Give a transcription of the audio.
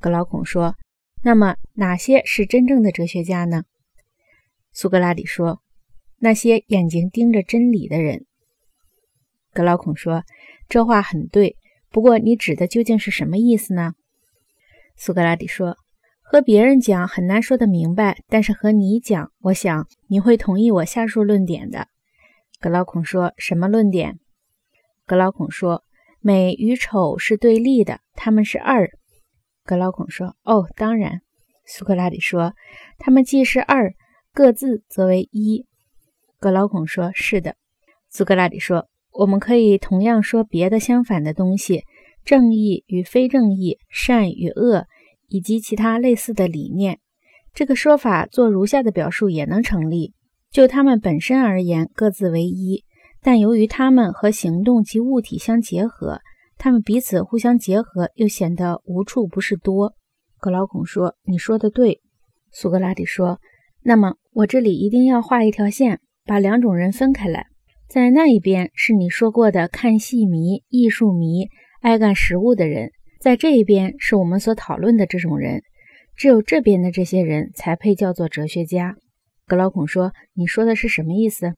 格老孔说：“那么哪些是真正的哲学家呢？”苏格拉底说：“那些眼睛盯着真理的人。”格老孔说：“这话很对，不过你指的究竟是什么意思呢？”苏格拉底说：“和别人讲很难说得明白，但是和你讲，我想你会同意我下述论点的。”格老孔说：“什么论点？”格老孔说：“美与丑是对立的，他们是二。”格劳孔说：“哦，当然。”苏格拉底说：“他们既是二。”各自则为一。格劳孔说：“是的。”苏格拉底说：“我们可以同样说别的相反的东西，正义与非正义，善与恶，以及其他类似的理念。这个说法做如下的表述也能成立：就他们本身而言，各自为一；但由于他们和行动及物体相结合，他们彼此互相结合，又显得无处不是多。”格劳孔说：“你说的对。”苏格拉底说。那么，我这里一定要画一条线，把两种人分开来。在那一边是你说过的看戏迷、艺术迷、爱干食物的人，在这一边是我们所讨论的这种人。只有这边的这些人才配叫做哲学家。格劳孔说：“你说的是什么意思？”